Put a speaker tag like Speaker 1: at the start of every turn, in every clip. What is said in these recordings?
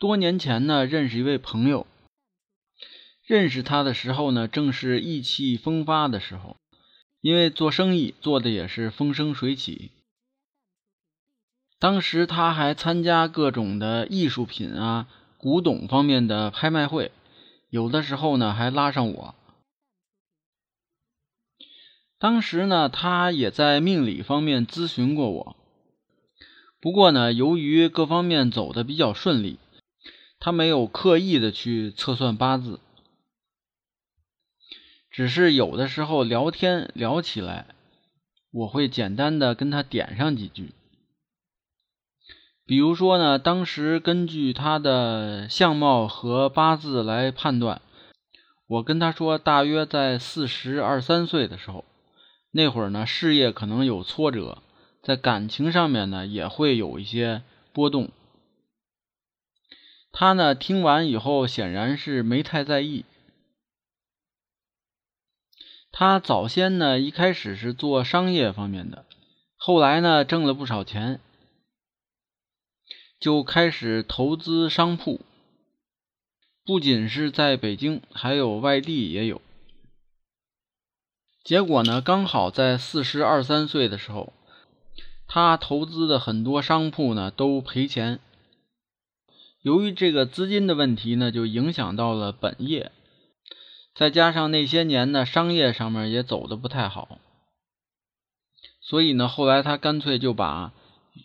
Speaker 1: 多年前呢，认识一位朋友。认识他的时候呢，正是意气风发的时候，因为做生意做的也是风生水起。当时他还参加各种的艺术品啊、古董方面的拍卖会，有的时候呢还拉上我。当时呢，他也在命理方面咨询过我，不过呢，由于各方面走的比较顺利。他没有刻意的去测算八字，只是有的时候聊天聊起来，我会简单的跟他点上几句。比如说呢，当时根据他的相貌和八字来判断，我跟他说，大约在四十二三岁的时候，那会儿呢，事业可能有挫折，在感情上面呢也会有一些波动。他呢，听完以后显然是没太在意。他早先呢，一开始是做商业方面的，后来呢，挣了不少钱，就开始投资商铺，不仅是在北京，还有外地也有。结果呢，刚好在四十二三岁的时候，他投资的很多商铺呢都赔钱。由于这个资金的问题呢，就影响到了本业，再加上那些年呢，商业上面也走的不太好，所以呢，后来他干脆就把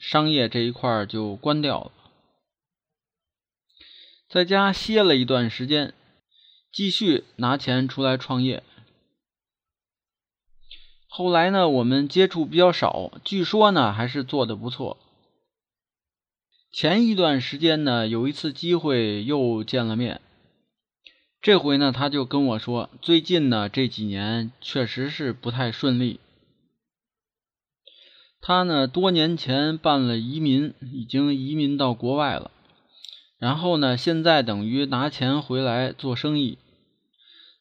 Speaker 1: 商业这一块就关掉了，在家歇了一段时间，继续拿钱出来创业。后来呢，我们接触比较少，据说呢，还是做的不错。前一段时间呢，有一次机会又见了面。这回呢，他就跟我说，最近呢这几年确实是不太顺利。他呢多年前办了移民，已经移民到国外了。然后呢，现在等于拿钱回来做生意，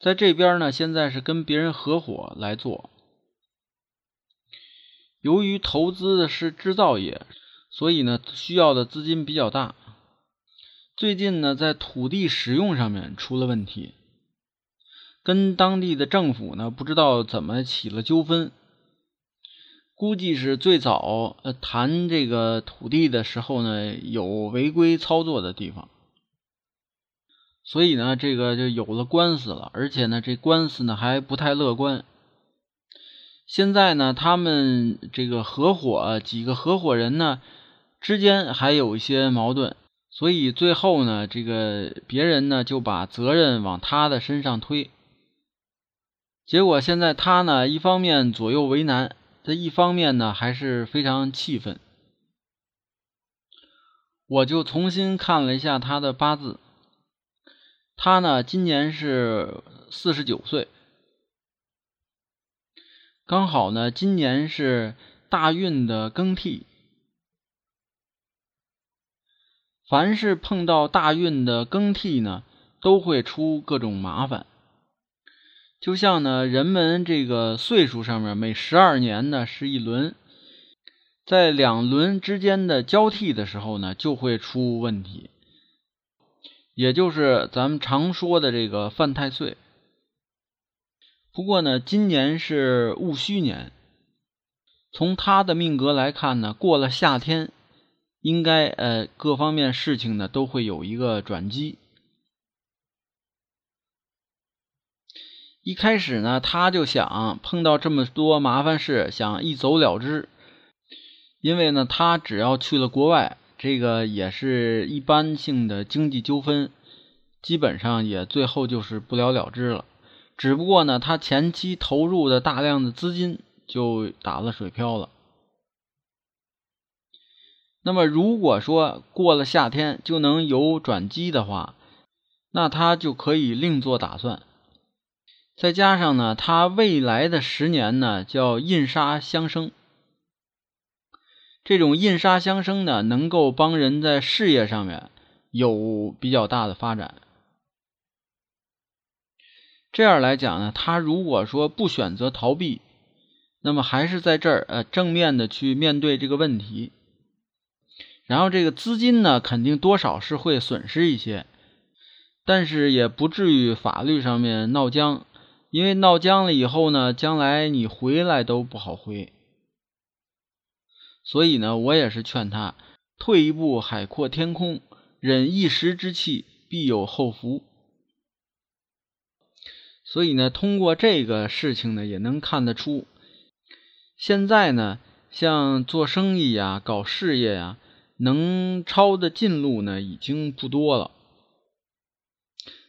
Speaker 1: 在这边呢，现在是跟别人合伙来做。由于投资的是制造业。所以呢，需要的资金比较大。最近呢，在土地使用上面出了问题，跟当地的政府呢，不知道怎么起了纠纷。估计是最早谈这个土地的时候呢，有违规操作的地方，所以呢，这个就有了官司了。而且呢，这官司呢还不太乐观。现在呢，他们这个合伙几个合伙人呢。之间还有一些矛盾，所以最后呢，这个别人呢就把责任往他的身上推。结果现在他呢，一方面左右为难，这一方面呢还是非常气愤。我就重新看了一下他的八字，他呢今年是四十九岁，刚好呢今年是大运的更替。凡是碰到大运的更替呢，都会出各种麻烦。就像呢，人们这个岁数上面，每十二年呢是一轮，在两轮之间的交替的时候呢，就会出问题，也就是咱们常说的这个犯太岁。不过呢，今年是戊戌年，从他的命格来看呢，过了夏天。应该呃，各方面事情呢都会有一个转机。一开始呢，他就想碰到这么多麻烦事，想一走了之。因为呢，他只要去了国外，这个也是一般性的经济纠纷，基本上也最后就是不了了之了。只不过呢，他前期投入的大量的资金就打了水漂了。那么如果说过了夏天就能有转机的话，那他就可以另做打算。再加上呢，他未来的十年呢叫印杀相生，这种印杀相生呢，能够帮人在事业上面有比较大的发展。这样来讲呢，他如果说不选择逃避，那么还是在这儿呃正面的去面对这个问题，然后这个资金呢，肯定多少是会损失一些，但是也不至于法律上面闹僵。因为闹僵了以后呢，将来你回来都不好回，所以呢，我也是劝他退一步海阔天空，忍一时之气，必有后福。所以呢，通过这个事情呢，也能看得出，现在呢，像做生意呀、搞事业呀，能抄的近路呢，已经不多了。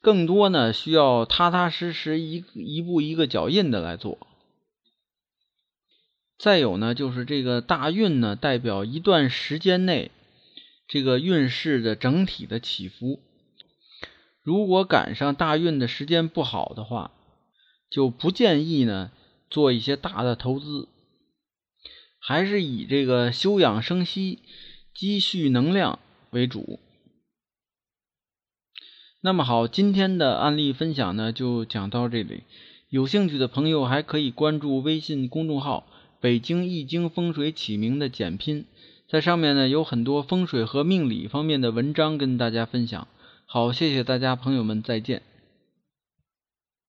Speaker 1: 更多呢，需要踏踏实实一一步一个脚印的来做。再有呢，就是这个大运呢，代表一段时间内这个运势的整体的起伏。如果赶上大运的时间不好的话，就不建议呢做一些大的投资，还是以这个休养生息、积蓄能量为主。那么好，今天的案例分享呢就讲到这里。有兴趣的朋友还可以关注微信公众号“北京易经风水起名”的简拼，在上面呢有很多风水和命理方面的文章跟大家分享。好，谢谢大家，朋友们再见。